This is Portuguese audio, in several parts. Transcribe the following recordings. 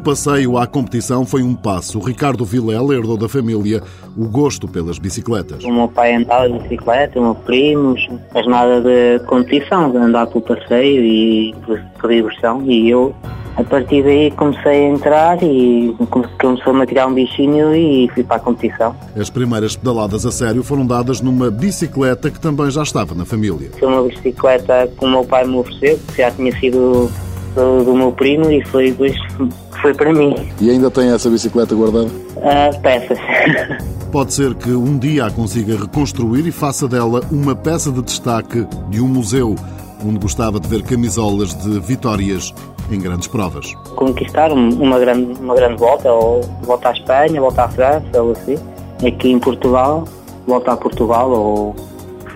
passeio à competição foi um passo. O Ricardo Vilela herdou da família o gosto pelas bicicletas. O meu pai andava de bicicleta, o meu primo, mas nada de competição, de andar pelo passeio e por, por diversão. E eu, a partir daí, comecei a entrar e começou-me a criar um bichinho e fui para a competição. As primeiras pedaladas a sério foram dadas numa bicicleta que também já estava na família. Foi uma bicicleta que o meu pai me ofereceu, que já tinha sido do, do meu primo e foi depois foi para mim. E ainda tem essa bicicleta guardada? Uh, peças. Pode ser que um dia a consiga reconstruir e faça dela uma peça de destaque de um museu onde gostava de ver camisolas de vitórias em grandes provas. Conquistar uma grande, uma grande volta, ou volta à Espanha, volta à França, ou assim. Aqui em Portugal, volta a Portugal, ou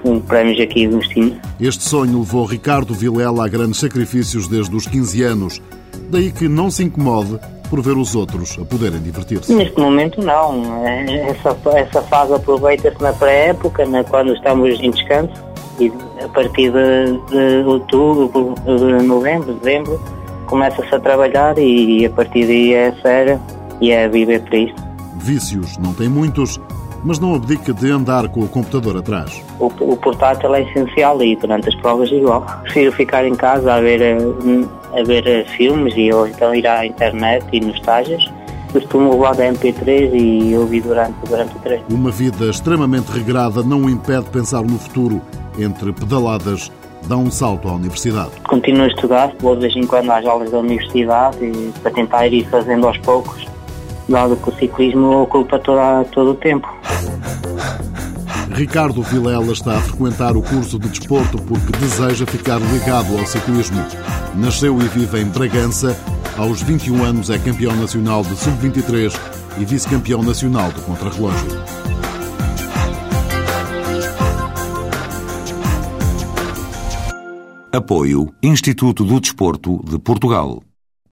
um prémios aqui do destino. Este sonho levou Ricardo Vilela a grandes sacrifícios desde os 15 anos. Daí que não se incomode por ver os outros a poderem divertir-se. Neste momento não. Essa, essa fase aproveita-se na pré-época, quando estamos em descanso, e a partir de, de outubro, de novembro, dezembro, começa-se a trabalhar e a partir daí é sério e é viver para isto. Vícios não tem muitos, mas não abdica de andar com o computador atrás. O, o portátil é essencial e durante as provas igual. Prefiro ficar em casa a ver, a ver filmes e ou então ir à internet e nos estágios. Costumo levar da MP3 e ouvir durante, durante o treino. Uma vida extremamente regrada não o impede pensar no futuro. Entre pedaladas, dá um salto à universidade. Continuo a estudar, vou de vez em quando às aulas da universidade e, para tentar ir fazendo aos poucos dado que o ciclismo ocupa toda, todo o tempo. Ricardo Vilela está a frequentar o curso de desporto porque deseja ficar ligado ao ciclismo. Nasceu e vive em Bragança. Aos 21 anos é campeão nacional de sub-23 e vice-campeão nacional de contrarrelógio. Apoio Instituto do Desporto de Portugal.